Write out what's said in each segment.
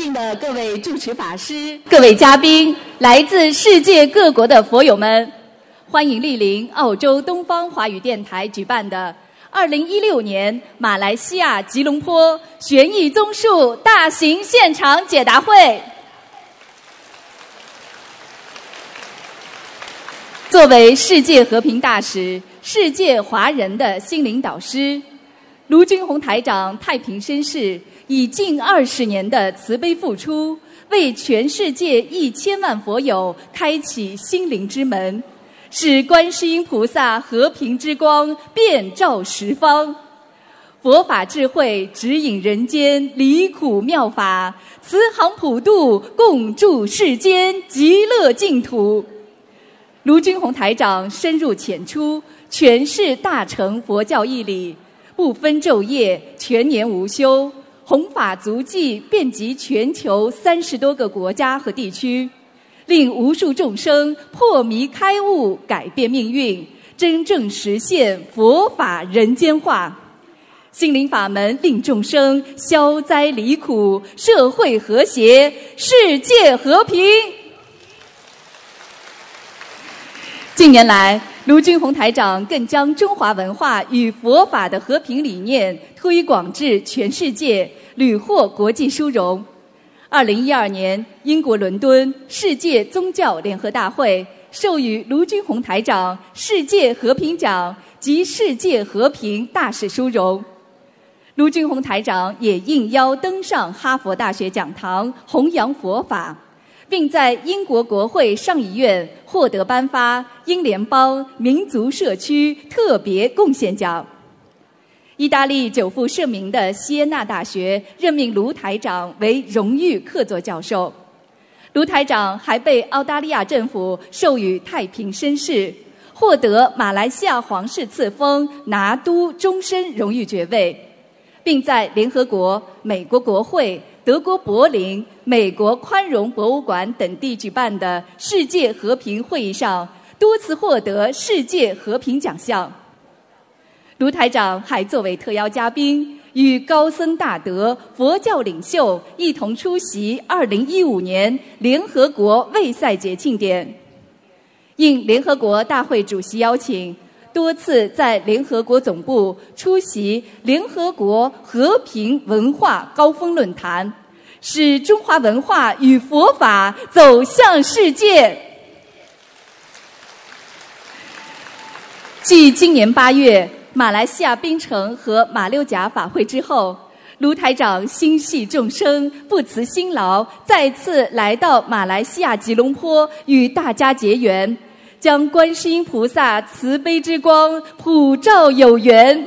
敬的各位主持法师、各位嘉宾、来自世界各国的佛友们，欢迎莅临澳洲东方华语电台举办的二零一六年马来西亚吉隆坡悬疑综述大型现场解答会。作为世界和平大使、世界华人的心灵导师，卢军宏台长太平绅士。以近二十年的慈悲付出，为全世界一千万佛友开启心灵之门，使观世音菩萨和平之光遍照十方，佛法智慧指引人间离苦妙法，慈航普渡共筑世间极乐净土。卢军宏台长深入浅出诠释大乘佛教义理，不分昼夜，全年无休。弘法足迹遍及全球三十多个国家和地区，令无数众生破迷开悟，改变命运，真正实现佛法人间化。心灵法门令众生消灾离苦，社会和谐，世界和平。近年来，卢军宏台长更将中华文化与佛法的和平理念推广至全世界。屡获国际殊荣。二零一二年，英国伦敦世界宗教联合大会授予卢军宏台长世界和平奖及世界和平大使殊荣。卢军宏台长也应邀登上哈佛大学讲堂弘扬佛法，并在英国国会上议院获得颁发英联邦民族社区特别贡献奖。意大利久负盛名的锡耶纳大学任命卢台长为荣誉客座教授，卢台长还被澳大利亚政府授予太平绅士，获得马来西亚皇室赐封拿督终身荣誉爵位，并在联合国、美国国会、德国柏林、美国宽容博物馆等地举办的世界和平会议上多次获得世界和平奖项。卢台长还作为特邀嘉宾，与高僧大德、佛教领袖一同出席2015年联合国卫赛节庆典。应联合国大会主席邀请，多次在联合国总部出席联合国和平文化高峰论坛，使中华文化与佛法走向世界。继今年八月。马来西亚槟城和马六甲法会之后，卢台长心系众生，不辞辛劳，再次来到马来西亚吉隆坡与大家结缘，将观世音菩萨慈悲之光普照有缘。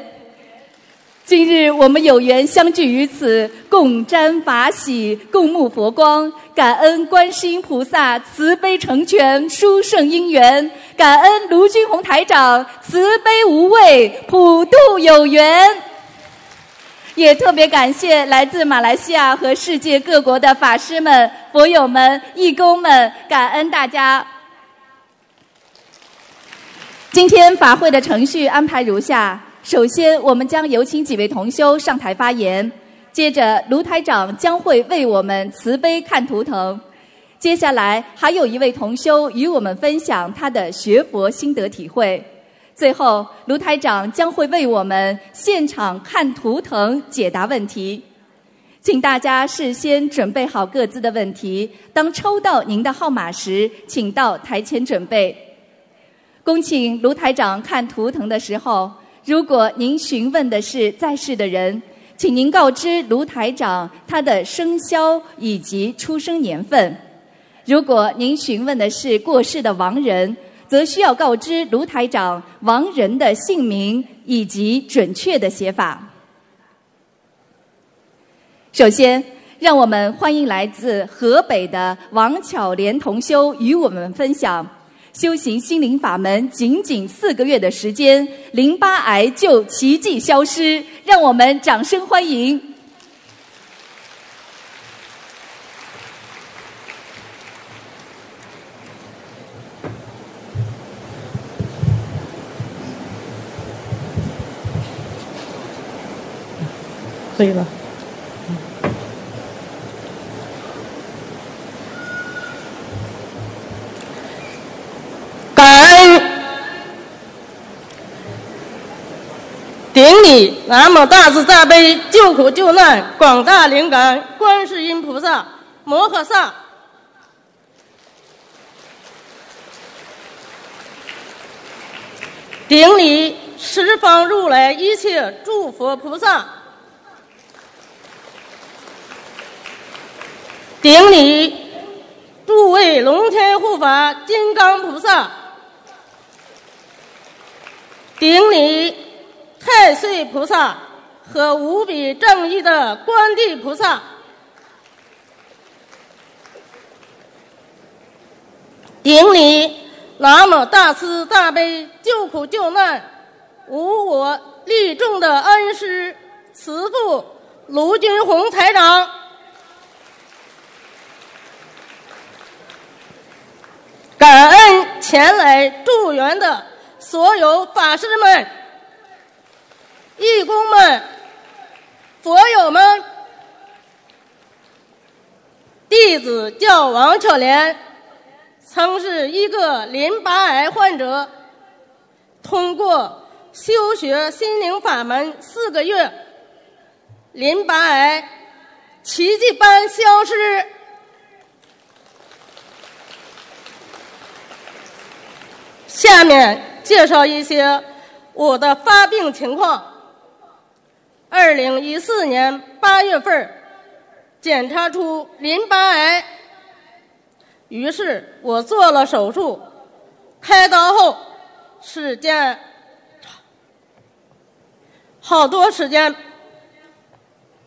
今日我们有缘相聚于此，共沾法喜，共沐佛光，感恩观世音菩萨慈悲成全殊胜因缘，感恩卢军宏台长慈悲无畏，普渡有缘。也特别感谢来自马来西亚和世界各国的法师们、佛友们、义工们，感恩大家。今天法会的程序安排如下。首先，我们将有请几位同修上台发言。接着，卢台长将会为我们慈悲看图腾。接下来，还有一位同修与我们分享他的学佛心得体会。最后，卢台长将会为我们现场看图腾解答问题。请大家事先准备好各自的问题。当抽到您的号码时，请到台前准备。恭请卢台长看图腾的时候。如果您询问的是在世的人，请您告知卢台长他的生肖以及出生年份；如果您询问的是过世的亡人，则需要告知卢台长亡人的姓名以及准确的写法。首先，让我们欢迎来自河北的王巧莲同修与我们分享。修行心灵法门仅仅四个月的时间，淋巴癌就奇迹消失，让我们掌声欢迎。这个感恩顶礼南无大慈大悲救苦救难广大灵感观世音菩萨摩诃萨。顶礼十方如来一切诸佛菩萨。顶礼诸位龙天护法金刚菩萨。顶礼太岁菩萨和无比正义的观地菩萨。顶礼南无大慈大悲救苦救难无我利众的恩师慈父卢军宏台长。感恩前来助缘的所有法师们、义工们、佛友们。弟子叫王巧莲，曾是一个淋巴癌患者，通过修学心灵法门四个月，淋巴癌奇迹般消失。下面介绍一些我的发病情况。二零一四年八月份检查出淋巴癌，于是我做了手术。开刀后时间好多时间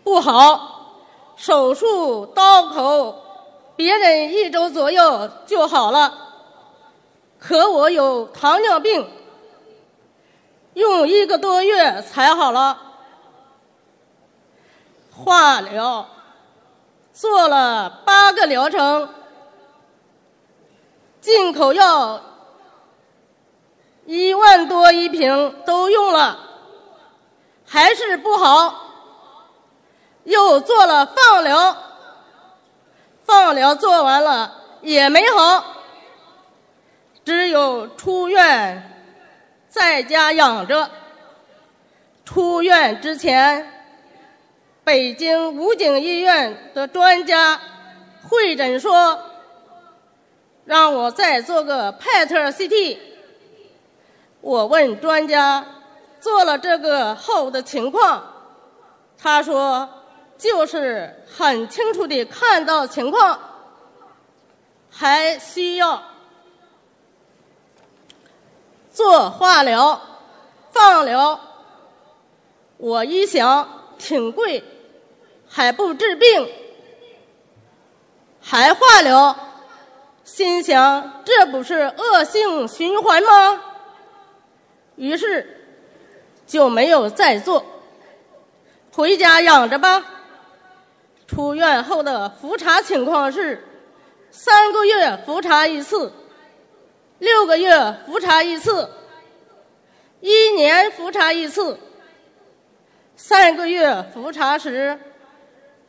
不好，手术刀口别人一周左右就好了。可我有糖尿病，用一个多月才好了。化疗做了八个疗程，进口药一万多一瓶都用了，还是不好。又做了放疗，放疗做完了也没好。只有出院在家养着。出院之前，北京武警医院的专家会诊说，让我再做个 PET CT。我问专家做了这个后的情况，他说就是很清楚的看到情况，还需要。做化疗、放疗，我一想挺贵，还不治病，还化疗，心想这不是恶性循环吗？于是就没有再做，回家养着吧。出院后的复查情况是三个月复查一次。六个月复查一次，一年复查一次，三个月复查时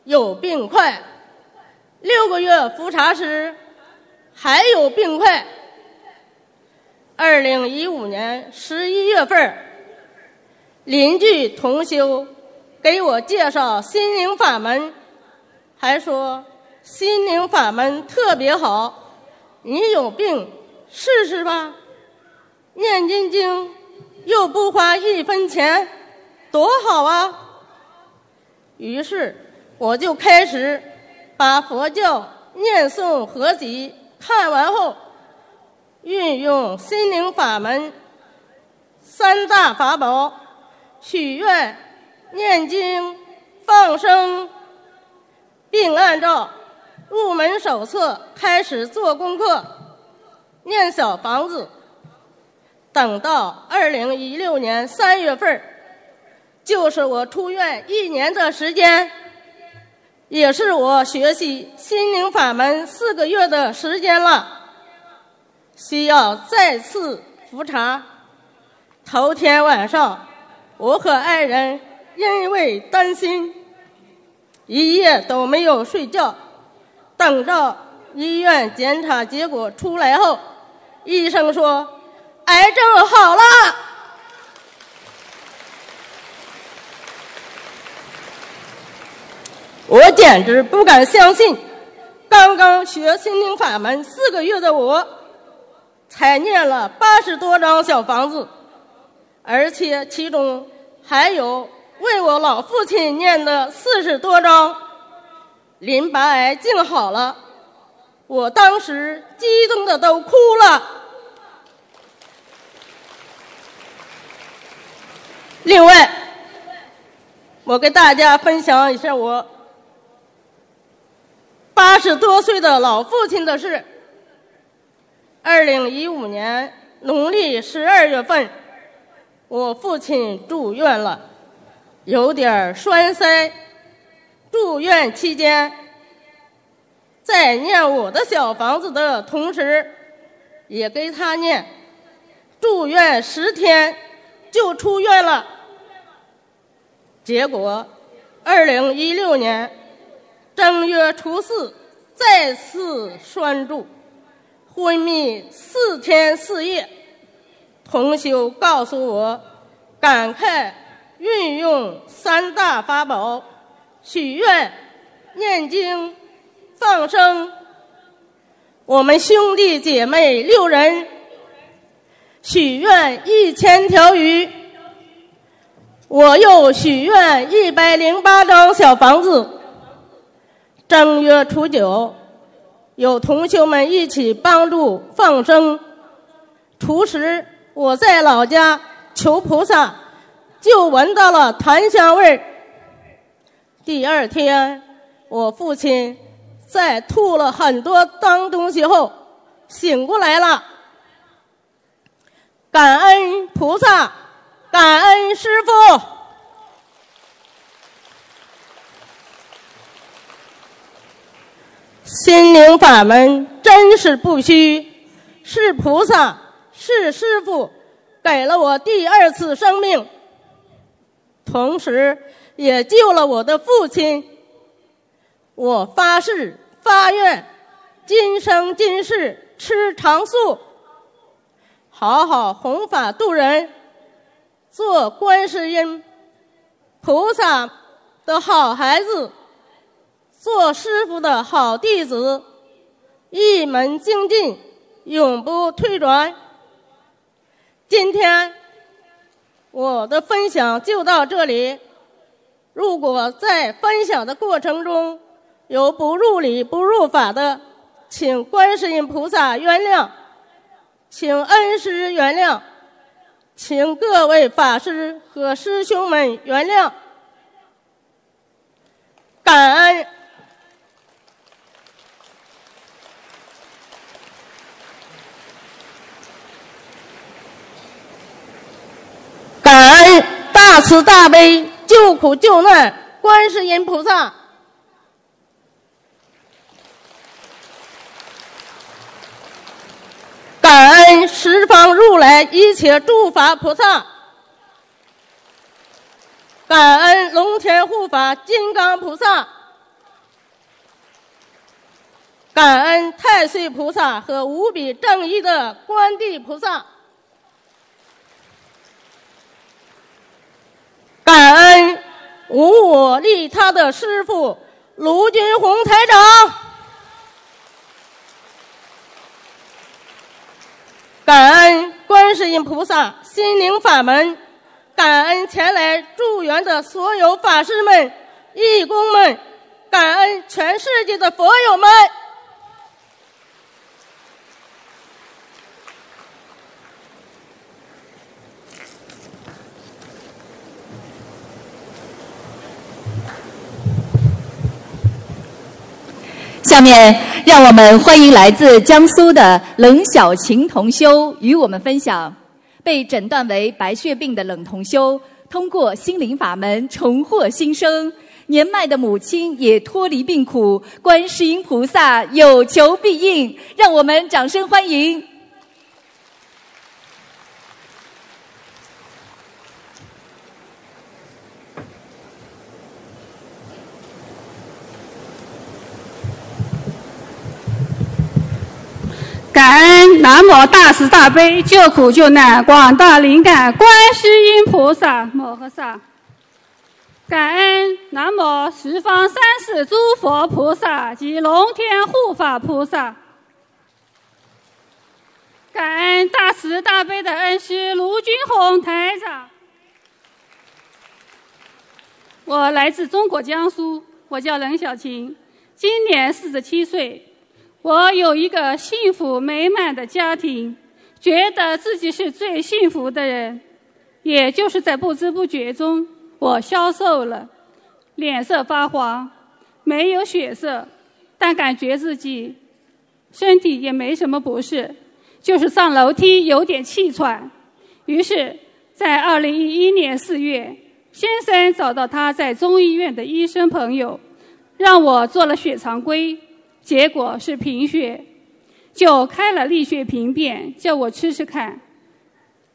有病块，六个月复查时还有病块。二零一五年十一月份，邻居同修给我介绍心灵法门，还说心灵法门特别好，你有病。试试吧，念经经又不花一分钱，多好啊！于是我就开始把佛教念诵合集看完后，运用心灵法门三大法宝：许愿、念经、放生，并按照入门手册开始做功课。念小房子，等到二零一六年三月份就是我出院一年的时间，也是我学习心灵法门四个月的时间了。需要再次复查。头天晚上，我和爱人因为担心，一夜都没有睡觉，等着医院检查结果出来后。医生说癌症好了。我简直不敢相信刚刚学心灵法门四个月的我才念了八十多张小房子而且其中还有为我老父亲念的四十多张淋巴癌竟好了。我当时激动的都哭了。另外，我给大家分享一下我八十多岁的老父亲的事。二零一五年农历十二月份，我父亲住院了，有点栓塞。住院期间，在念我的小房子的同时，也给他念。住院十天就出院了。结果，二零一六年正月初四再次拴住，昏迷四天四夜。同修告诉我，赶快运用三大法宝。许愿、念经、放生，我们兄弟姐妹六人许愿一千条鱼。我又许愿一百零八张小房子。正月初九，有同学们一起帮助放生。初十，我在老家求菩萨，就闻到了檀香味儿。第二天，我父亲在吐了很多脏东西后醒过来了。感恩菩萨，感恩师傅。心灵法门真是不虚，是菩萨，是师傅给了我第二次生命，同时。也救了我的父亲。我发誓发愿，今生今世吃长素，好好弘法度人，做观世音菩萨的好孩子，做师傅的好弟子，一门精进，永不退转。今天我的分享就到这里。如果在分享的过程中有不入理、不入法的，请观世音菩萨原谅，请恩师原谅，请各位法师和师兄们原谅，感恩，感恩大慈大悲。救苦救难，观世音菩萨，感恩十方如来一切诸法菩萨，感恩龙天护法金刚菩萨，感恩太岁菩萨和无比正义的观地菩萨。感恩无我利他的师傅卢军红台长，感恩观世音菩萨心灵法门，感恩前来助缘的所有法师们、义工们，感恩全世界的佛友们。下面，让我们欢迎来自江苏的冷小晴同修与我们分享：被诊断为白血病的冷同修，通过心灵法门重获新生；年迈的母亲也脱离病苦，观世音菩萨有求必应。让我们掌声欢迎。感恩南无大慈大悲救苦救难广大灵感观世音菩萨摩诃萨。感恩南无十方三世诸佛菩萨及龙天护法菩萨。感恩大慈大悲的恩师卢军宏台长。我来自中国江苏，我叫任小琴，今年四十七岁。我有一个幸福美满的家庭，觉得自己是最幸福的人。也就是在不知不觉中，我消瘦了，脸色发黄，没有血色，但感觉自己身体也没什么不适。就是上楼梯有点气喘，于是，在二零一一年四月，先生找到他在中医院的医生朋友，让我做了血常规，结果是贫血，就开了利血平片，叫我吃吃看。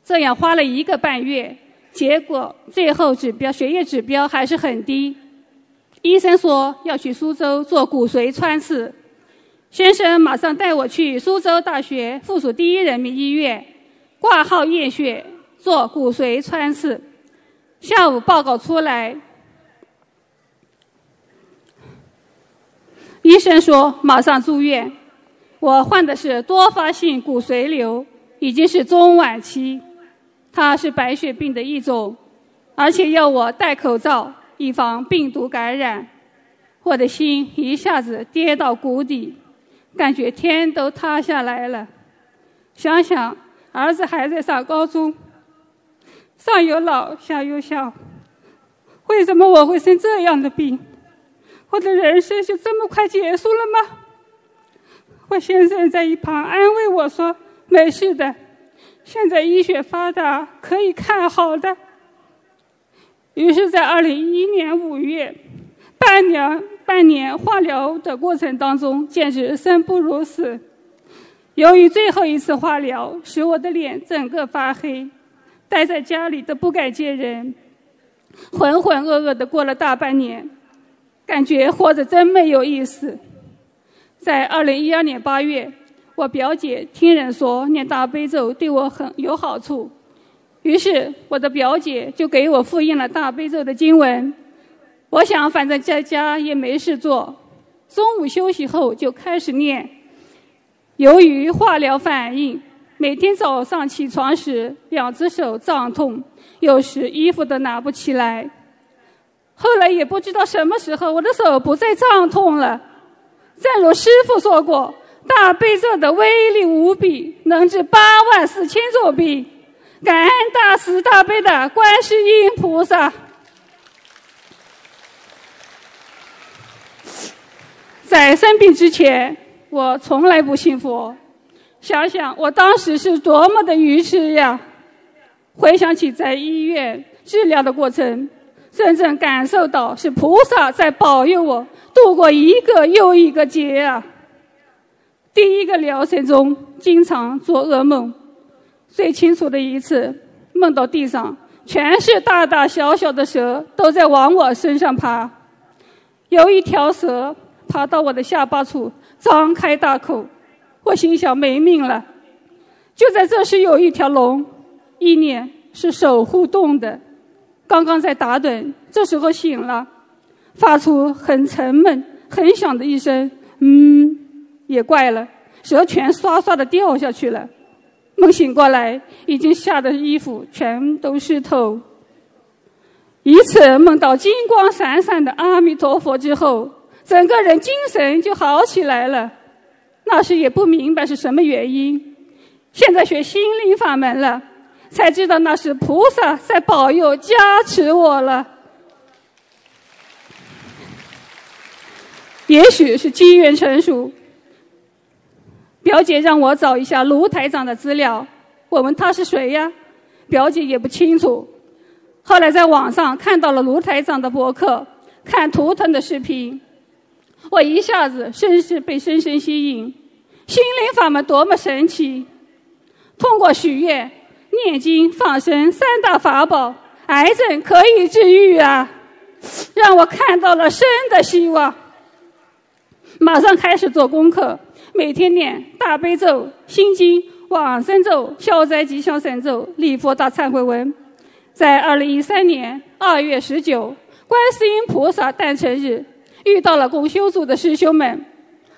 这样花了一个半月，结果最后指标血液指标还是很低，医生说要去苏州做骨髓穿刺。先生马上带我去苏州大学附属第一人民医院挂号验血做骨髓穿刺。下午报告出来，医生说马上住院。我患的是多发性骨髓瘤，已经是中晚期，它是白血病的一种，而且要我戴口罩以防病毒感染。我的心一下子跌到谷底。感觉天都塌下来了。想想儿子还在上高中，上有老下有小，为什么我会生这样的病？我的人生就这么快结束了吗？我先生在一旁安慰我说：“没事的，现在医学发达，可以看好的。”于是，在二零一一年五月，半年。半年化疗的过程当中，简直生不如死。由于最后一次化疗使我的脸整个发黑，待在家里都不敢见人，浑浑噩噩的过了大半年，感觉活着真没有意思。在二零一二年八月，我表姐听人说念大悲咒对我很有好处，于是我的表姐就给我复印了大悲咒的经文。我想，反正在家也没事做，中午休息后就开始念。由于化疗反应，每天早上起床时两只手胀痛，有时衣服都拿不起来。后来也不知道什么时候，我的手不再胀痛了。正如师傅说过，大悲咒的威力无比，能治八万四千种病。感恩大慈大悲的观世音菩萨。在生病之前，我从来不信佛。想想我当时是多么的愚痴呀！回想起在医院治疗的过程，真正感受到是菩萨在保佑我度过一个又一个劫啊！第一个疗程中，经常做噩梦，最清楚的一次，梦到地上全是大大小小的蛇，都在往我身上爬，有一条蛇。爬到我的下巴处，张开大口，我心想没命了。就在这时，有一条龙，意念是守护洞的，刚刚在打盹，这时候醒了，发出很沉闷、很响的一声，嗯，也怪了，蛇全唰唰的掉下去了。梦醒过来，已经吓得衣服全都湿透。一次梦到金光闪闪的阿弥陀佛之后。整个人精神就好起来了，那时也不明白是什么原因，现在学心灵法门了，才知道那是菩萨在保佑加持我了。也许是机缘成熟，表姐让我找一下卢台长的资料，我问他是谁呀？表姐也不清楚。后来在网上看到了卢台长的博客，看图腾的视频。我一下子深深被深深吸引，心灵法门多么神奇！通过许愿、念经、放生三大法宝，癌症可以治愈啊！让我看到了生的希望。马上开始做功课，每天念大悲咒、心经、往生咒、消灾吉祥神咒、礼佛大忏悔文。在二零一三年二月十九，观世音菩萨诞辰日，遇到了共修组的师兄们，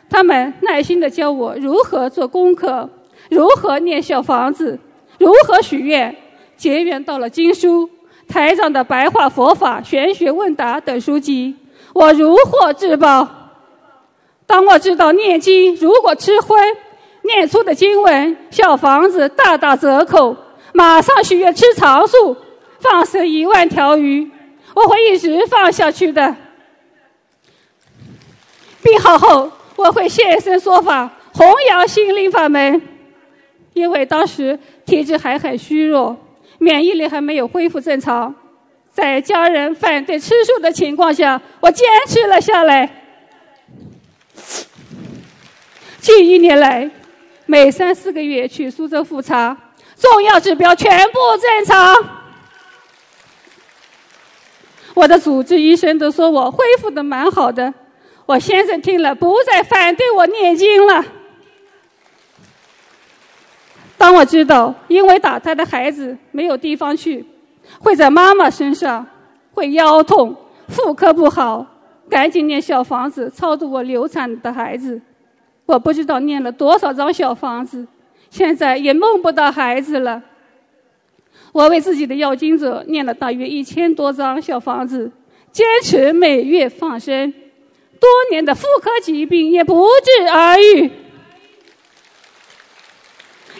他们耐心的教我如何做功课，如何念小房子，如何许愿，结缘到了经书、台长的白话佛法、玄学问答等书籍，我如获至宝。当我知道念经如果吃荤，念出的经文小房子大打折扣，马上许愿吃长素，放生一万条鱼，我会一直放下去的。病好后，我会现身说法，弘扬心灵法门。因为当时体质还很虚弱，免疫力还没有恢复正常，在家人反对吃素的情况下，我坚持了下来。近一年来，每三四个月去苏州复查，重要指标全部正常。我的主治医生都说我恢复的蛮好的。我先生听了不再反对我念经了。当我知道因为打胎的孩子没有地方去，会在妈妈身上，会腰痛、妇科不好，赶紧念小房子超度我流产的孩子。我不知道念了多少张小房子，现在也梦不到孩子了。我为自己的要经者念了大约一千多张小房子，坚持每月放生，多年的妇科疾病也不治而愈。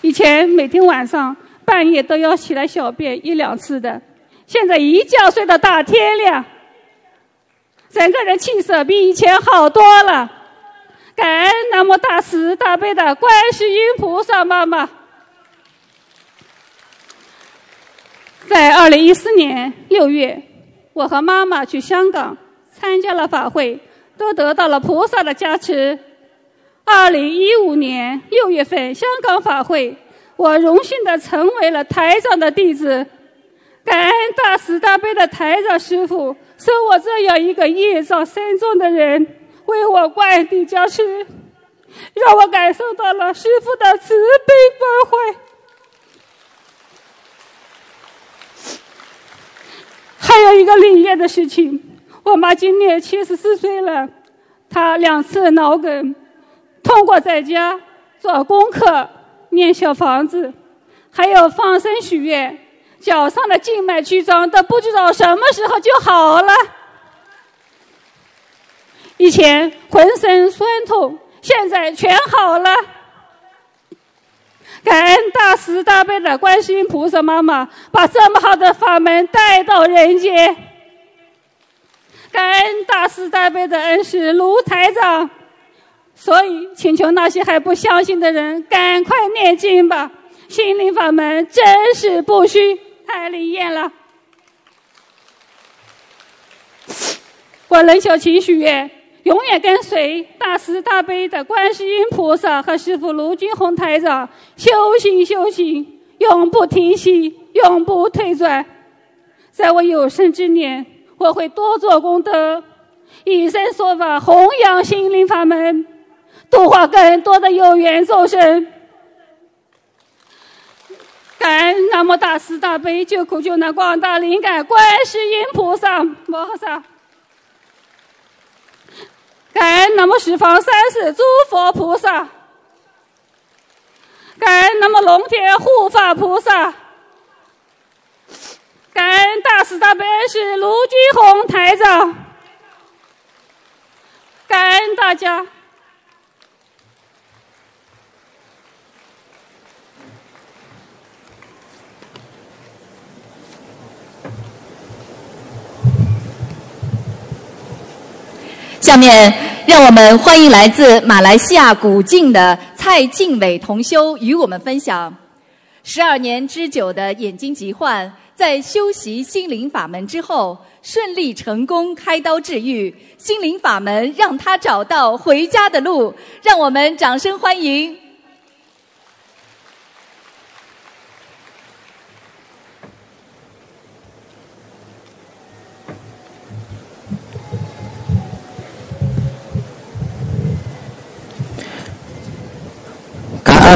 以前每天晚上半夜都要起来小便一两次的，现在一觉睡到大天亮，整个人气色比以前好多了。感恩南无大慈大悲的观世音菩萨妈妈。在二零一四年六月，我和妈妈去香港参加了法会，都得到了菩萨的加持。二零一五年六月份香港法会，我荣幸的成为了台长的弟子。感恩大慈大悲的台长师傅，收我这样一个业障深重的人。为我灌地加持，让我感受到了师傅的慈悲关怀。还有一个灵验的事情，我妈今年七十四岁了，她两次脑梗，通过在家做功课、念小房子，还有放生许愿，脚上的静脉曲张都不知道什么时候就好了。以前浑身酸痛，现在全好了。感恩大慈大悲的观世音菩萨妈妈，把这么好的法门带到人间。感恩大慈大悲的恩师卢台长，所以请求那些还不相信的人，赶快念经吧！心灵法门真是不虚，太灵验了。我冷小琴许愿。永远跟随大慈大悲的观世音菩萨和师父卢军宏台长修行修行，永不停息，永不退转。在我有生之年，我会多做功德，以身说法，弘扬心灵法门，度化更多的有缘众生。感恩南无大慈大悲救苦救难广大灵感观世音菩萨摩诃萨。感恩南无十方三世诸佛菩萨，感恩南无龙天护法菩萨，感恩大慈大悲是卢军宏台长，感恩大家。下面，让我们欢迎来自马来西亚古晋的蔡静伟同修与我们分享：十二年之久的眼睛疾患，在修习心灵法门之后，顺利成功开刀治愈。心灵法门让他找到回家的路，让我们掌声欢迎。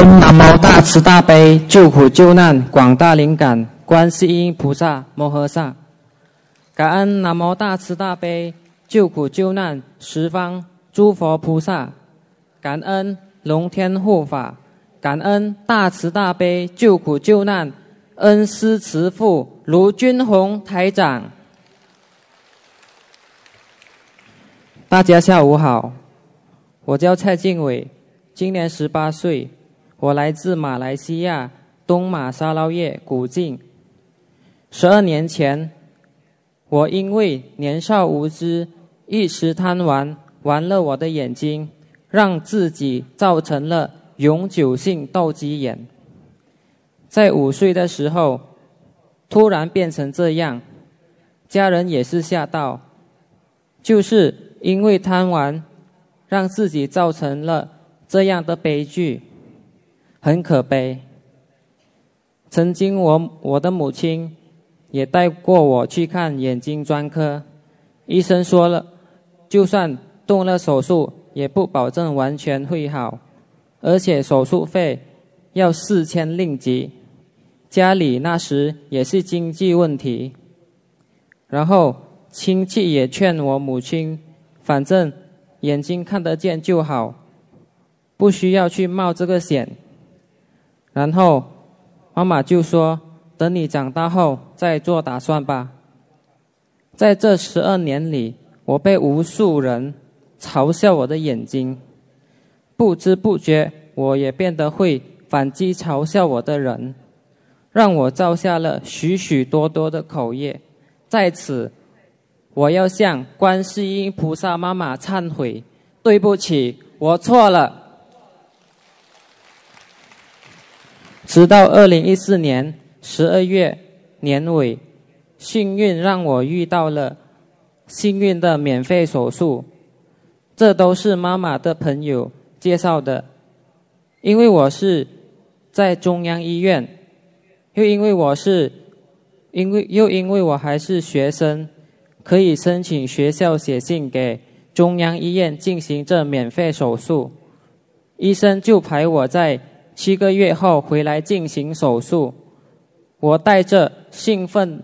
南无大慈大悲救苦救难广大灵感观世音菩萨摩诃萨，感恩南无大慈大悲救苦救难十方诸佛菩萨，感恩龙天护法，感恩大慈大悲救苦救难恩师慈父卢军宏台长。大家下午好，我叫蔡静伟，今年十八岁，我来自马来西亚东马沙捞越古晋。十二年前。我因为年少无知，一时贪玩，玩了我的眼睛，让自己造成了永久性斗鸡眼。在五岁的时候，突然变成这样，家人也是吓到，就是因为贪玩，让自己造成了这样的悲剧，很可悲。曾经我我的母亲。也带过我去看眼睛专科，医生说了，就算动了手术，也不保证完全会好，而且手术费要四千令吉。家里那时也是经济问题，然后亲戚也劝我母亲，反正眼睛看得见就好，不需要去冒这个险。然后妈妈就说。等你长大后再做打算吧。在这十二年里，我被无数人嘲笑我的眼睛，不知不觉我也变得会反击嘲笑我的人，让我造下了许许多多的口业。在此，我要向观世音菩萨妈妈忏悔，对不起，我错了。直到二零一四年。十二月年尾，幸运让我遇到了幸运的免费手术，这都是妈妈的朋友介绍的。因为我是在中央医院，又因为我是，因为又因为我还是学生，可以申请学校写信给中央医院进行这免费手术，医生就排我在七个月后回来进行手术。我带着兴奋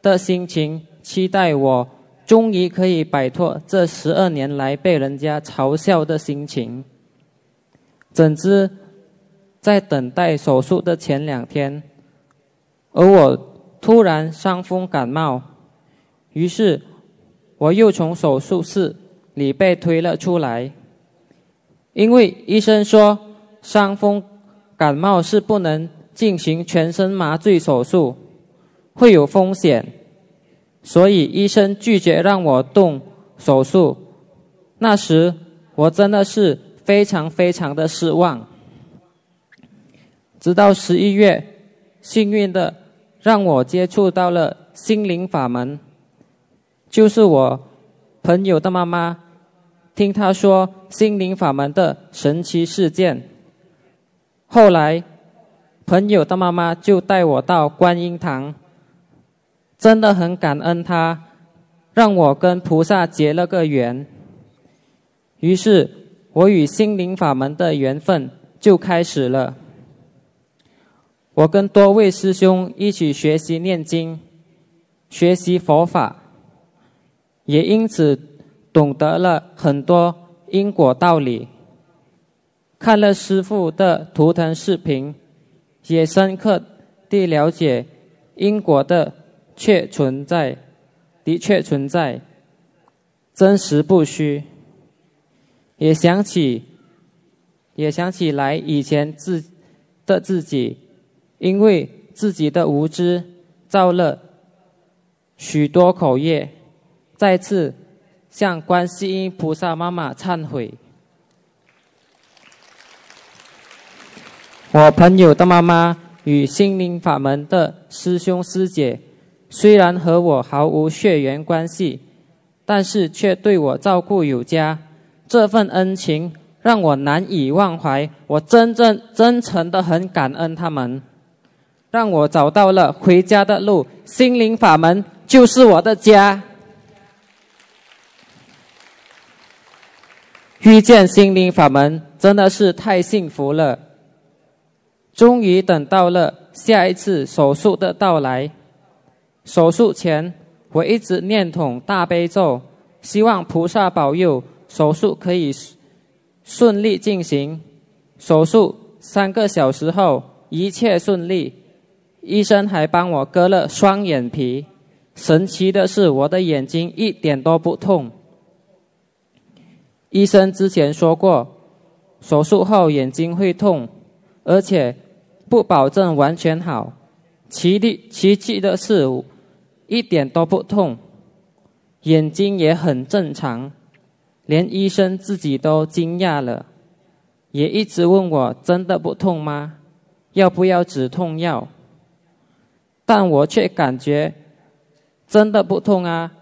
的心情，期待我终于可以摆脱这十二年来被人家嘲笑的心情。怎知在等待手术的前两天，而我突然伤风感冒，于是我又从手术室里被推了出来，因为医生说伤风感冒是不能。进行全身麻醉手术会有风险，所以医生拒绝让我动手术。那时我真的是非常非常的失望。直到十一月，幸运的让我接触到了心灵法门，就是我朋友的妈妈听他说心灵法门的神奇事件，后来。朋友的妈妈就带我到观音堂，真的很感恩他，让我跟菩萨结了个缘。于是，我与心灵法门的缘分就开始了。我跟多位师兄一起学习念经，学习佛法，也因此懂得了很多因果道理。看了师傅的图腾视频。也深刻地了解因果的确存在，的确存在，真实不虚。也想起，也想起来以前自的自己，因为自己的无知造了许多口业，再次向观世音菩萨妈妈忏悔。我朋友的妈妈与心灵法门的师兄师姐，虽然和我毫无血缘关系，但是却对我照顾有加，这份恩情让我难以忘怀。我真正真诚的很感恩他们，让我找到了回家的路。心灵法门就是我的家，遇见心灵法门真的是太幸福了。终于等到了下一次手术的到来。手术前，我一直念诵大悲咒，希望菩萨保佑手术可以顺利进行。手术三个小时后，一切顺利，医生还帮我割了双眼皮。神奇的是，我的眼睛一点都不痛。医生之前说过，手术后眼睛会痛，而且不保证完全好。奇迹奇迹的是，一点都不痛，眼睛也很正常，连医生自己都惊讶了，也一直问我真的不痛吗？要不要止痛药？但我却感觉。真的不痛啊，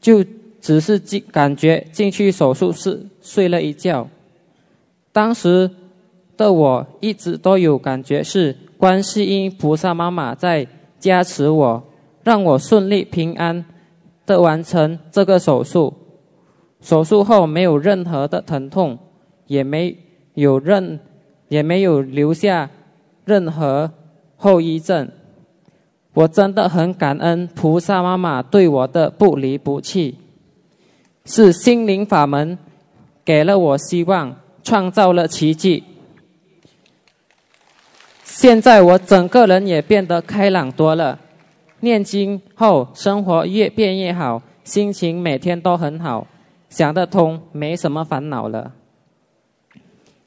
就只是进感觉进去手术室睡了一觉。当时的我一直都有感觉是观世音菩萨妈妈在加持我，让我顺利平安的完成这个手术。手术后没有任何的疼痛，也没有任也没有留下任何后遗症。我真的很感恩菩萨妈妈对我的不离不弃，是心灵法门给了我希望，创造了奇迹。现在我整个人也变得开朗多了，念经后生活越变越好，心情每天都很好，想得通，没什么烦恼了。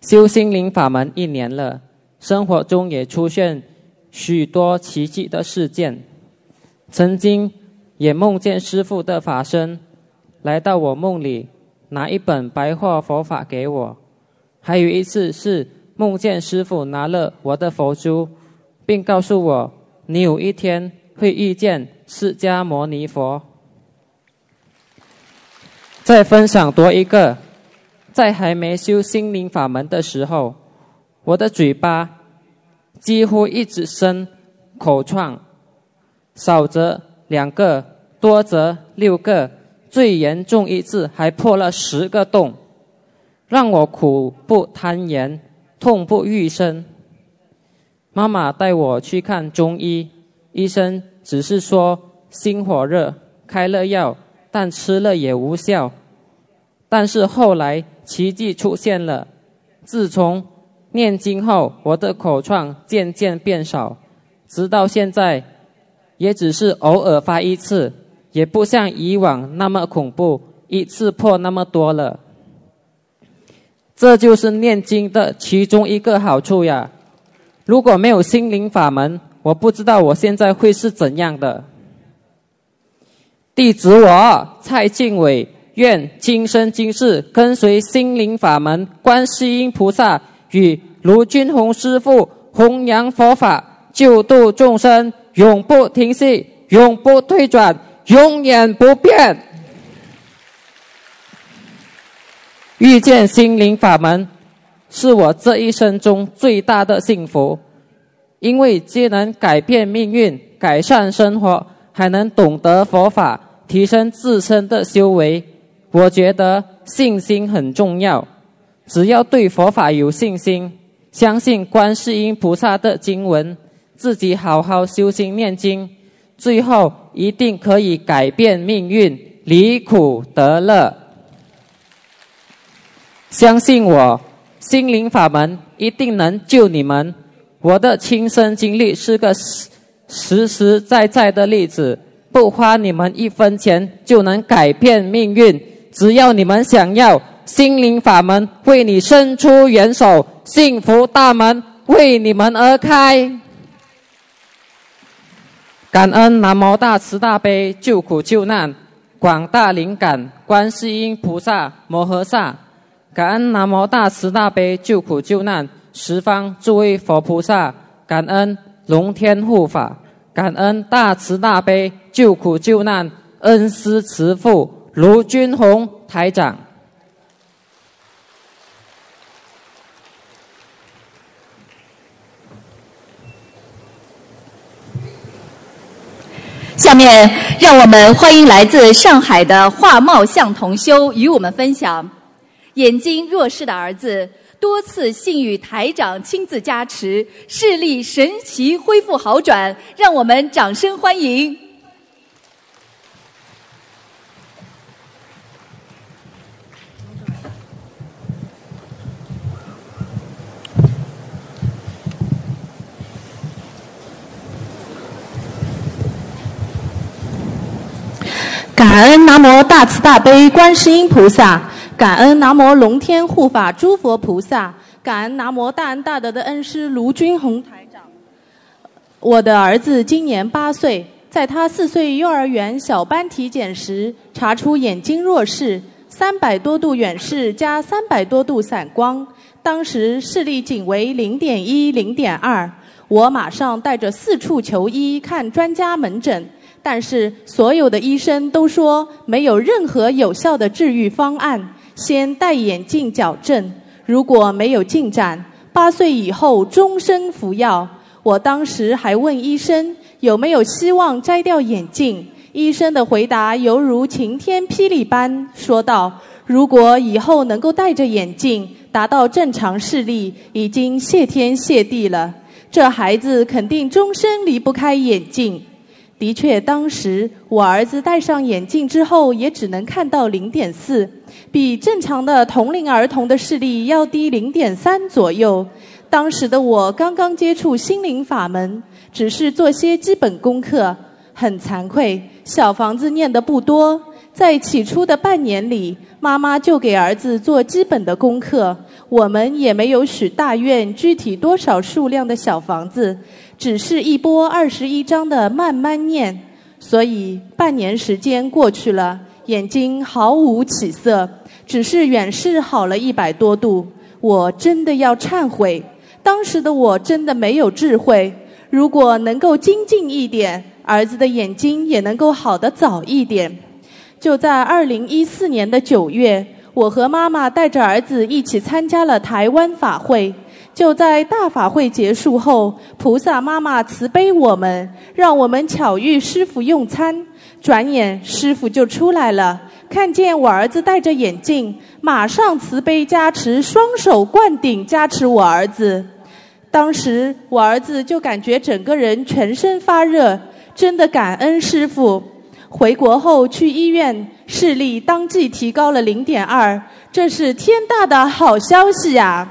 修心灵法门一年了，生活中也出现。许多奇迹的事件，曾经也梦见师父的法身来到我梦里，拿一本白话佛法给我；还有一次是梦见师傅拿了我的佛珠，并告诉我你有一天会遇见释迦牟尼佛。再分享多一个，在还没修心灵法门的时候，我的嘴巴。几乎一直生口疮，少则两个，多则六个，最严重一次还破了十个洞，让我苦不堪言，痛不欲生。妈妈带我去看中医，医生只是说心火热，开了药，但吃了也无效。但是后来奇迹出现了，自从。念经后，我的口疮渐渐变少，直到现在，也只是偶尔发一次，也不像以往那么恐怖，一次破那么多了。这就是念经的其中一个好处呀！如果没有心灵法门，我不知道我现在会是怎样的。弟子我蔡敬伟，愿今生今世跟随心灵法门，观世音菩萨。与卢军宏师父弘扬佛法，救度众生，永不停息，永不退转，永远不变。遇见心灵法门，是我这一生中最大的幸福，因为既能改变命运、改善生活，还能懂得佛法，提升自身的修为。我觉得信心很重要。只要对佛法有信心，相信观世音菩萨的经文，自己好好修心念经，最后一定可以改变命运，离苦得乐。相信我，心灵法门一定能救你们。我的亲身经历是个实实实在在的例子，不花你们一分钱就能改变命运，只要你们想要。心灵法门为你伸出援手，幸福大门为你们而开。感恩南无大慈大悲救苦救难广大灵感观世音菩萨摩诃萨，感恩南无大慈大悲救苦救难十方诸位佛菩萨，感恩龙天护法，感恩大慈大悲救苦救难恩师慈父卢军宏台长。下面让我们欢迎来自上海的画茂相同修与我们分享：眼睛弱视的儿子多次幸遇台长亲自加持视力神奇恢复好转让我们掌声欢迎。感恩南无大慈大悲观世音菩萨感恩南无龙天护法诸佛菩萨，感恩南无大恩大德的恩师卢军宏台长。我的儿子今年八岁，在他四岁幼儿园小班体检时，查出眼睛弱视，三百多度远视加三百多度散光，当时视力仅为零点一、零点二。我马上带着四处求医，看专家门诊。但是所有的医生都说没有任何有效的治愈方案，先戴眼镜矫正。如果没有进展，八岁以后终身服药。我当时还问医生有没有希望摘掉眼镜，医生的回答犹如晴天霹雳般，说道：“如果以后能够戴着眼镜达到正常视力，已经谢天谢地了。这孩子肯定终身离不开眼镜。”的确，当时我儿子戴上眼镜之后，也只能看到零点四，比正常的同龄儿童的视力要低零点三左右。当时的我刚刚接触心灵法门，只是做些基本功课。很惭愧，小房子念的不多。在起初的半年里，妈妈就给儿子做基本的功课，我们也没有许大愿，具体多少数量的小房子。只是一波二十一章的慢慢念，所以半年时间过去了，眼睛毫无起色，只是远视好了一百多度。我真的要忏悔，当时的我真的没有智慧。如果能够精进一点，儿子的眼睛也能够好得早一点。就在二零一四年的九月，我和妈妈带着儿子一起参加了台湾法会。就在大法会结束后，菩萨妈妈慈悲我们，让我们巧遇师傅用餐。转眼师傅就出来了，看见我儿子戴着眼镜，马上慈悲加持，双手灌顶加持我儿子。当时我儿子就感觉整个人全身发热，真的感恩师傅。回国后去医院，视力当即提高了零点二，这是天大的好消息呀！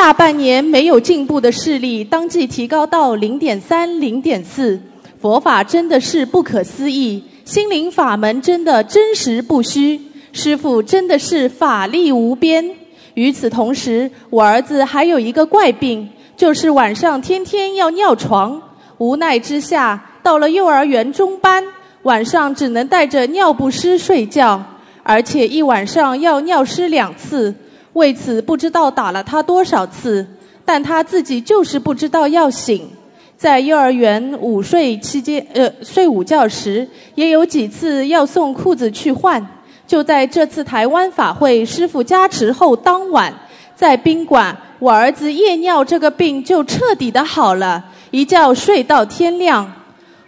大半年没有进步的视力，当即提高到零点三、零点四。佛法真的是不可思议，心灵法门真的真实不虚，师傅真的是法力无边。与此同时，我儿子还有一个怪病，就是晚上天天要尿床。无奈之下，到了幼儿园中班，晚上只能带着尿不湿睡觉，而且一晚上要尿湿两次。为此，不知道打了他多少次，但他自己就是不知道要醒。在幼儿园午睡期间，呃，睡午觉时，也有几次要送裤子去换。就在这次台湾法会师傅加持后，当晚在宾馆，我儿子夜尿这个病就彻底的好了，一觉睡到天亮。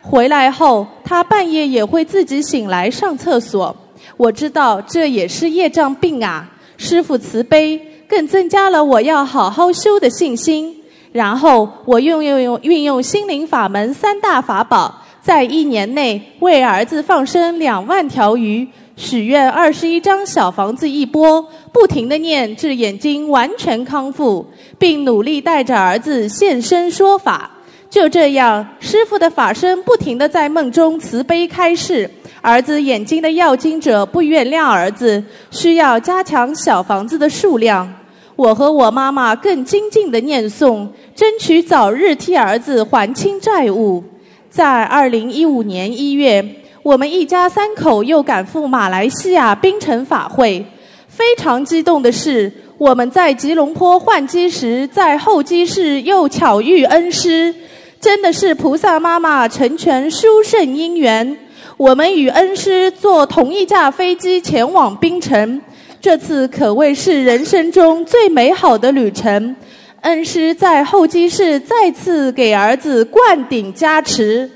回来后，他半夜也会自己醒来上厕所。我知道这也是业障病啊。师父慈悲，更增加了我要好好修的信心。然后我运用用运用心灵法门三大法宝，在一年内为儿子放生两万条鱼，许愿二十一张小房子一波，不停的念至眼睛完全康复，并努力带着儿子现身说法。就这样，师傅的法身不停的在梦中慈悲开示。儿子眼睛的要经者不原谅儿子，需要加强小房子的数量。我和我妈妈更精进的念诵，争取早日替儿子还清债务。在二零一五年一月，我们一家三口又赶赴马来西亚槟城法会。非常激动的是，我们在吉隆坡换机时，在候机室又巧遇恩师，真的是菩萨妈妈成全殊胜因缘。我们与恩师坐同一架飞机前往槟城，这次可谓是人生中最美好的旅程。恩师在候机室再次给儿子灌顶加持，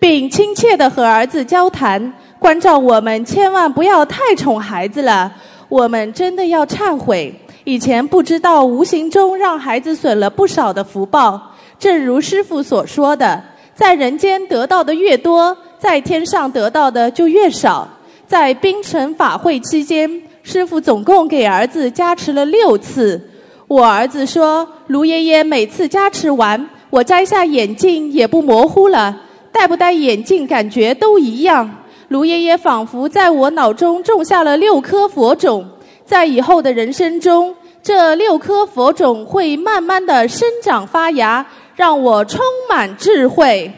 并亲切地和儿子交谈，关照我们千万不要太宠孩子了。我们真的要忏悔，以前不知道，无形中让孩子损了不少的福报。正如师父所说的，在人间得到的越多。在天上得到的就越少。在冰城法会期间，师傅总共给儿子加持了六次。我儿子说：“卢爷爷每次加持完，我摘下眼镜也不模糊了，戴不戴眼镜感觉都一样。卢爷爷仿佛在我脑中种下了六颗佛种，在以后的人生中，这六颗佛种会慢慢的生长发芽，让我充满智慧。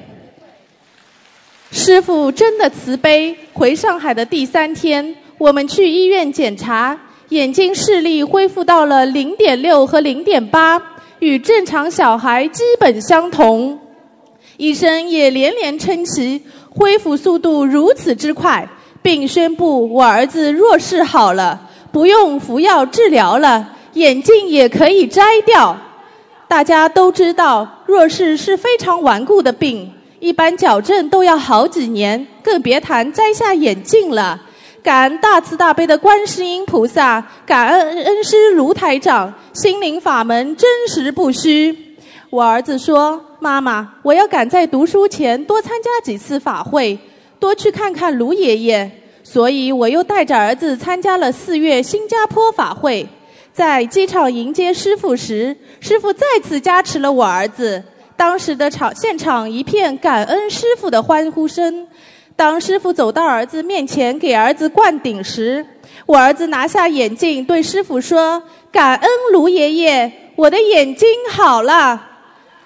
师傅真的慈悲。回上海的第三天，我们去医院检查，眼睛视力恢复到了零点六和零点八，与正常小孩基本相同。医生也连连称奇，恢复速度如此之快，并宣布我儿子弱视好了，不用服药治疗了，眼镜也可以摘掉。大家都知道，弱视是非常顽固的病。一般矫正都要好几年，更别谈摘下眼镜了。感恩大慈大悲的观世音菩萨，感恩恩师卢台长，心灵法门真实不虚。我儿子说：“妈妈，我要赶在读书前多参加几次法会，多去看看卢爷爷。”所以，我又带着儿子参加了四月新加坡法会。在机场迎接师傅时，师傅再次加持了我儿子。当时的场现场一片感恩师傅的欢呼声。当师傅走到儿子面前给儿子灌顶时，我儿子拿下眼镜对师傅说：“感恩卢爷爷，我的眼睛好了。”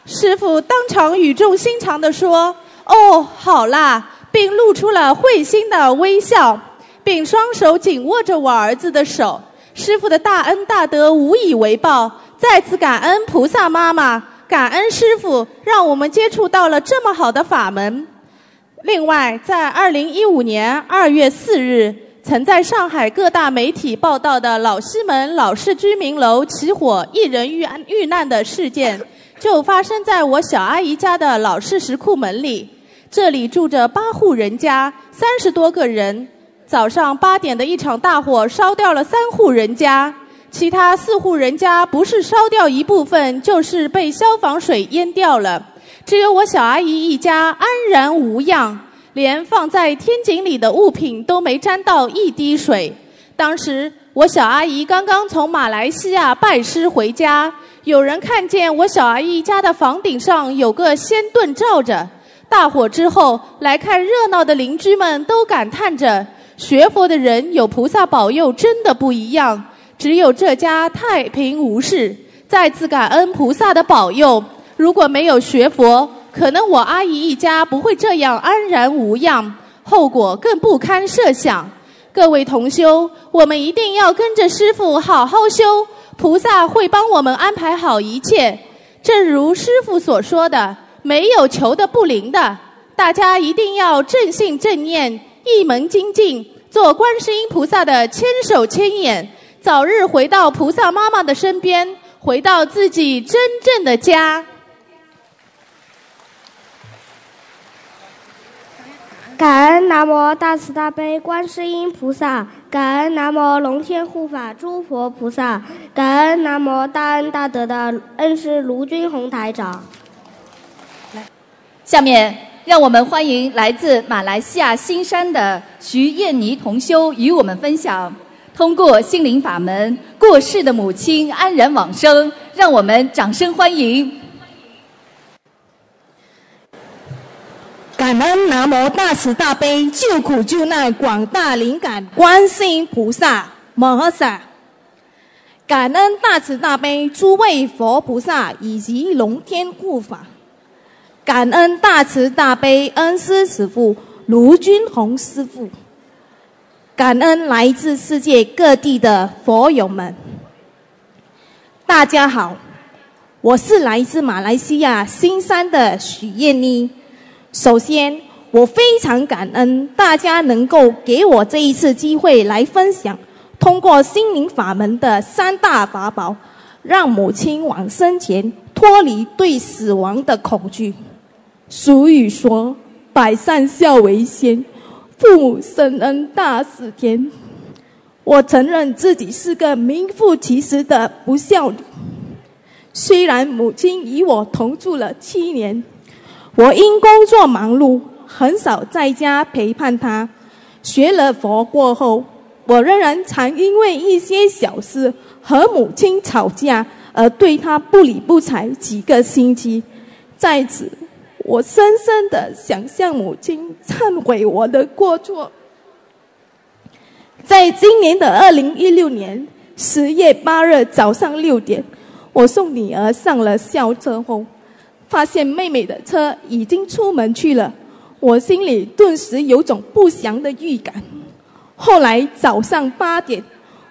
师傅当场语重心长地说：“哦，好啦，并露出了会心的微笑，并双手紧握着我儿子的手。师傅的大恩大德无以为报，再次感恩菩萨妈妈。感恩师傅，让我们接触到了这么好的法门。另外，在二零一五年二月四日，曾在上海各大媒体报道的老西门老式居民楼起火，一人遇安遇难的事件，就发生在我小阿姨家的老式石库门里。这里住着八户人家，三十多个人。早上八点的一场大火，烧掉了三户人家。其他四户人家不是烧掉一部分，就是被消防水淹掉了。只有我小阿姨一家安然无恙，连放在天井里的物品都没沾到一滴水。当时我小阿姨刚刚从马来西亚拜师回家，有人看见我小阿姨家的房顶上有个仙盾罩着。大火之后来看热闹的邻居们都感叹着：学佛的人有菩萨保佑，真的不一样。只有这家太平无事，再次感恩菩萨的保佑。如果没有学佛，可能我阿姨一家不会这样安然无恙，后果更不堪设想。各位同修，我们一定要跟着师傅好好修，菩萨会帮我们安排好一切。正如师傅所说的，没有求的不灵的，大家一定要正信正念，一门精进，做观世音菩萨的千手千眼。早日回到菩萨妈妈的身边，回到自己真正的家。感恩南无大慈大悲观世音菩萨，感恩南无龙天护法诸佛菩萨，感恩南无大恩大德的恩师卢军宏台长。来，下面让我们欢迎来自马来西亚新山的徐燕妮同修与我们分享。通过心灵法门，过世的母亲安然往生，让我们掌声欢迎！感恩南无大慈大悲救苦救难广大灵感观世音菩萨摩诃萨，感恩大慈大悲诸位佛菩萨以及龙天护法，感恩大慈大悲恩师师父卢军宏师父。感恩来自世界各地的佛友们，大家好，我是来自马来西亚新山的许燕妮。首先，我非常感恩大家能够给我这一次机会来分享，通过心灵法门的三大法宝，让母亲往生前脱离对死亡的恐惧。俗语说：“百善孝为先。”父母生恩大似天，我承认自己是个名副其实的不孝女。虽然母亲与我同住了七年，我因工作忙碌，很少在家陪伴她。学了佛过后，我仍然常因为一些小事和母亲吵架，而对她不理不睬几个星期。在此。我深深的想向母亲忏悔我的过错。在今年的二零一六年十月八日早上六点，我送女儿上了校车后，发现妹妹的车已经出门去了，我心里顿时有种不祥的预感。后来早上八点，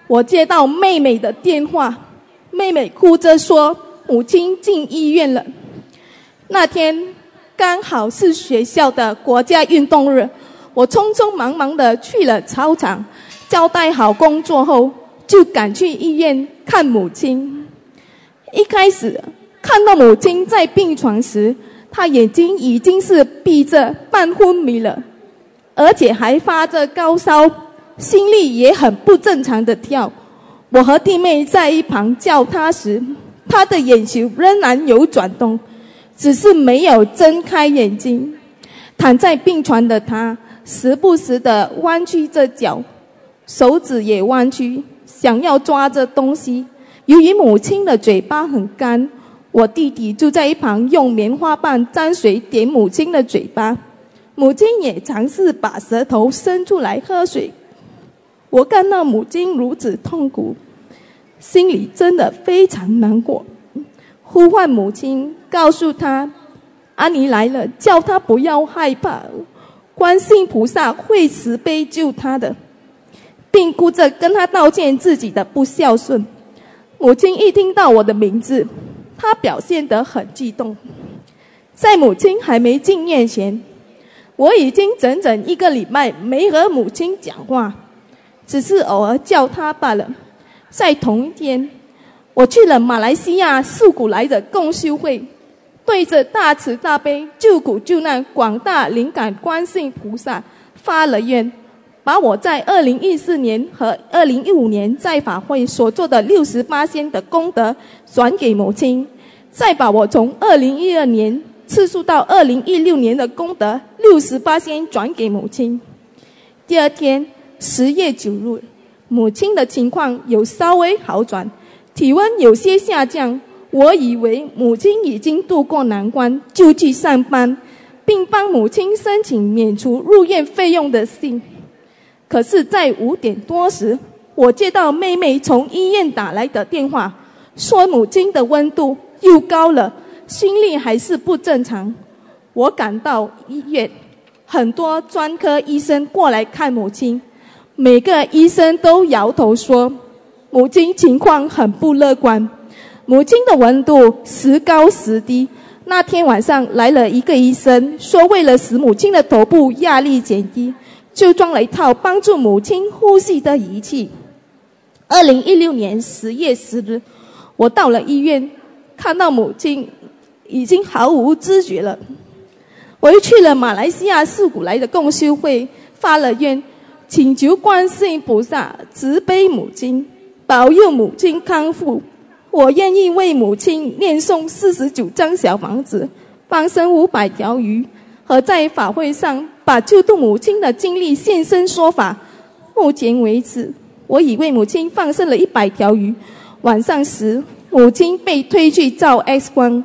我接到妹妹的电话，妹妹哭着说母亲进医院了。那天刚好是学校的国家运动日，我匆匆忙忙的去了操场。交代好工作后，就赶去医院看母亲。一开始看到母亲在病床时，她眼睛已经是闭着、半昏迷了，而且还发着高烧，心率也很不正常的跳。我和弟妹在一旁叫她时，她的眼球仍然有转动，只是没有睁开眼睛。躺在病床的他，时不时的弯曲着脚。手指也弯曲，想要抓着东西。由于母亲的嘴巴很干，我弟弟就在一旁用棉花棒沾水点母亲的嘴巴。母亲也尝试把舌头伸出来喝水。我看到母亲如此痛苦，心里真的非常难过。呼唤母亲，告诉他：“阿尼来了，叫他不要害怕，观世菩萨会慈悲救她的。”并哭着跟他道歉自己的不孝顺。母亲一听到我的名字，她表现得很激动。在母亲还没进院前，我已经整整一个礼拜没和母亲讲话，只是偶尔叫她罢了。在同一天，我去了马来西亚素古来的共修会，对着大慈大悲救苦救难广大灵感观世菩萨发了愿。把我在二零一四年和二零一五年在法会所做的六十八仙的功德转给母亲，再把我从二零一二年次数到二零一六年的功德六十八仙转给母亲。第二天十月九日，母亲的情况有稍微好转，体温有些下降。我以为母亲已经度过难关，就去上班，并帮母亲申请免除入院费用的信。可是，在五点多时，我接到妹妹从医院打来的电话，说母亲的温度又高了，心率还是不正常。我赶到医院，很多专科医生过来看母亲，每个医生都摇头说，母亲情况很不乐观。母亲的温度时高时低。那天晚上来了一个医生，说为了使母亲的头部压力减低。就装了一套帮助母亲呼吸的仪器。二零一六年十月十日，我到了医院，看到母亲已经毫无知觉了。我又去了马来西亚四古来的共修会，发了愿，请求观世音菩萨慈悲母亲，保佑母亲康复。我愿意为母亲念诵四十九张小房子，放生五百条鱼，和在法会上。把救度母亲的经历现身说法。目前为止，我已为母亲放生了一百条鱼。晚上时，母亲被推去照 X 光。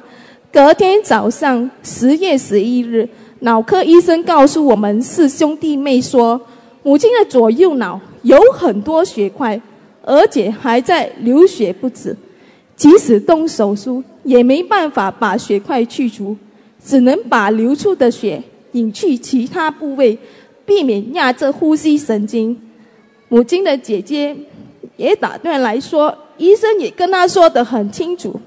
隔天早上，十月十一日，脑科医生告诉我们是兄弟妹说，母亲的左右脑有很多血块，而且还在流血不止。即使动手术，也没办法把血块去除，只能把流出的血。引去其他部位，避免压着呼吸神经。母亲的姐姐也打断来说，医生也跟她说得很清楚，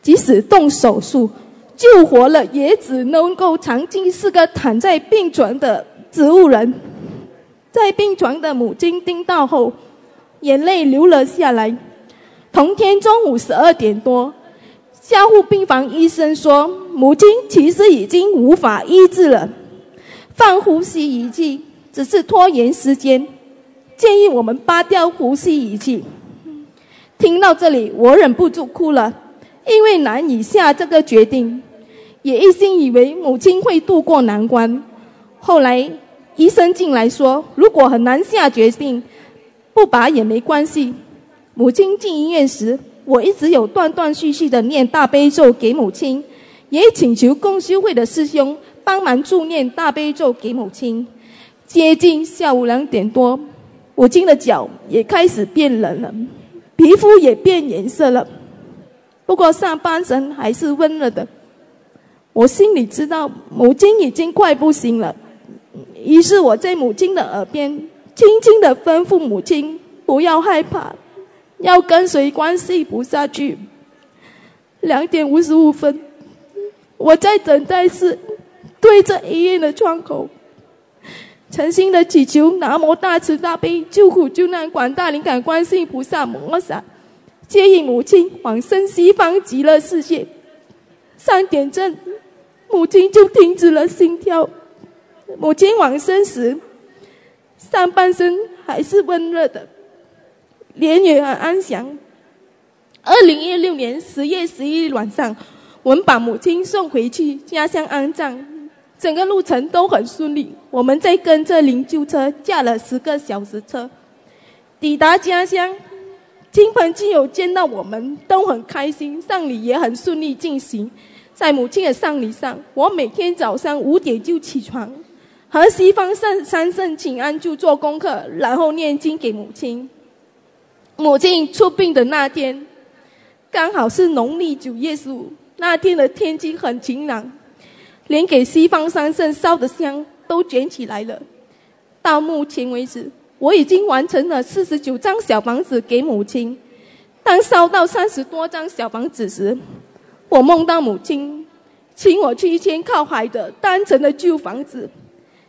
即使动手术救活了，也只能够长期是个躺在病床的植物人。在病床的母亲听到后，眼泪流了下来。同天中午十二点多。加护病房医生说，母亲其实已经无法医治了，放呼吸仪器只是拖延时间，建议我们拔掉呼吸仪器。听到这里，我忍不住哭了，因为难以下这个决定，也一心以为母亲会度过难关。后来医生进来说，如果很难下决定，不拔也没关系。母亲进医院时。我一直有断断续续的念大悲咒给母亲，也请求共修会的师兄帮忙助念大悲咒给母亲。接近下午两点多，母亲的脚也开始变冷了，皮肤也变颜色了，不过上半身还是温热的。我心里知道母亲已经快不行了，于是我在母亲的耳边轻轻的吩咐母亲不要害怕，要跟随观世菩萨去。两点五十五分，我在等待室对着医院的窗口。诚心的祈求南无大慈大悲救苦救难广大灵感观世音菩萨摩诃萨，接引母亲往生西方极乐世界。三点正，母亲就停止了心跳。母亲往生时，上半身还是温热的，脸也很安详。二零一六年十月十一日晚上，我们把母亲送回去家乡安葬。整个路程都很顺利，我们在跟着灵柩车驾了十个小时车，抵达家乡，亲朋亲友见到我们都很开心，丧礼也很顺利进行。在母亲的丧礼上，我每天早上五点就起床，和西方圣三圣请安就做功课，然后念经给母亲。母亲出殡的那天，刚好是农历九月十五，那天的天气很晴朗。连给西方三圣烧的香都卷起来了。到目前为止，我已经完成了四十九张小房子给母亲。当烧到三十多张小房子时，我梦到母亲请我去一间靠海的单层的旧房子。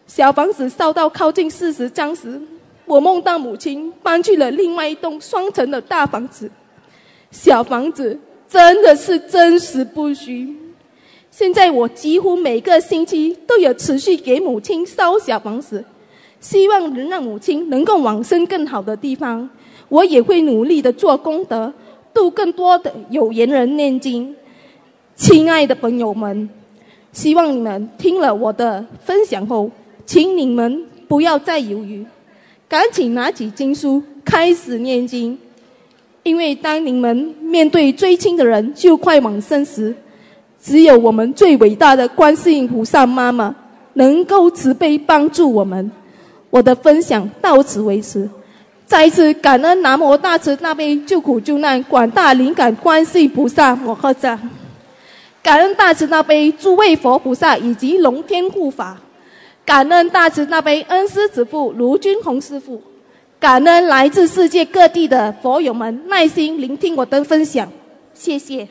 小房子烧到靠近四十张时，我梦到母亲搬去了另外一栋双层的大房子。小房子真的是真实不虚。现在我几乎每个星期都有持续给母亲烧小房子，希望能让母亲能够往生更好的地方。我也会努力的做功德，度更多的有缘人念经。亲爱的朋友们，希望你们听了我的分享后，请你们不要再犹豫，赶紧拿起经书开始念经，因为当你们面对最亲的人就快往生时。只有我们最伟大的观世音菩萨妈妈能够慈悲帮助我们。我的分享到此为止，再一次感恩南无大慈大悲救苦救难广大灵感观世音菩萨摩诃萨，感恩大慈大悲诸位佛菩萨以及龙天护法，感恩大慈大悲恩师子父卢军宏师傅，感恩来自世界各地的佛友们耐心聆听我的分享，谢谢。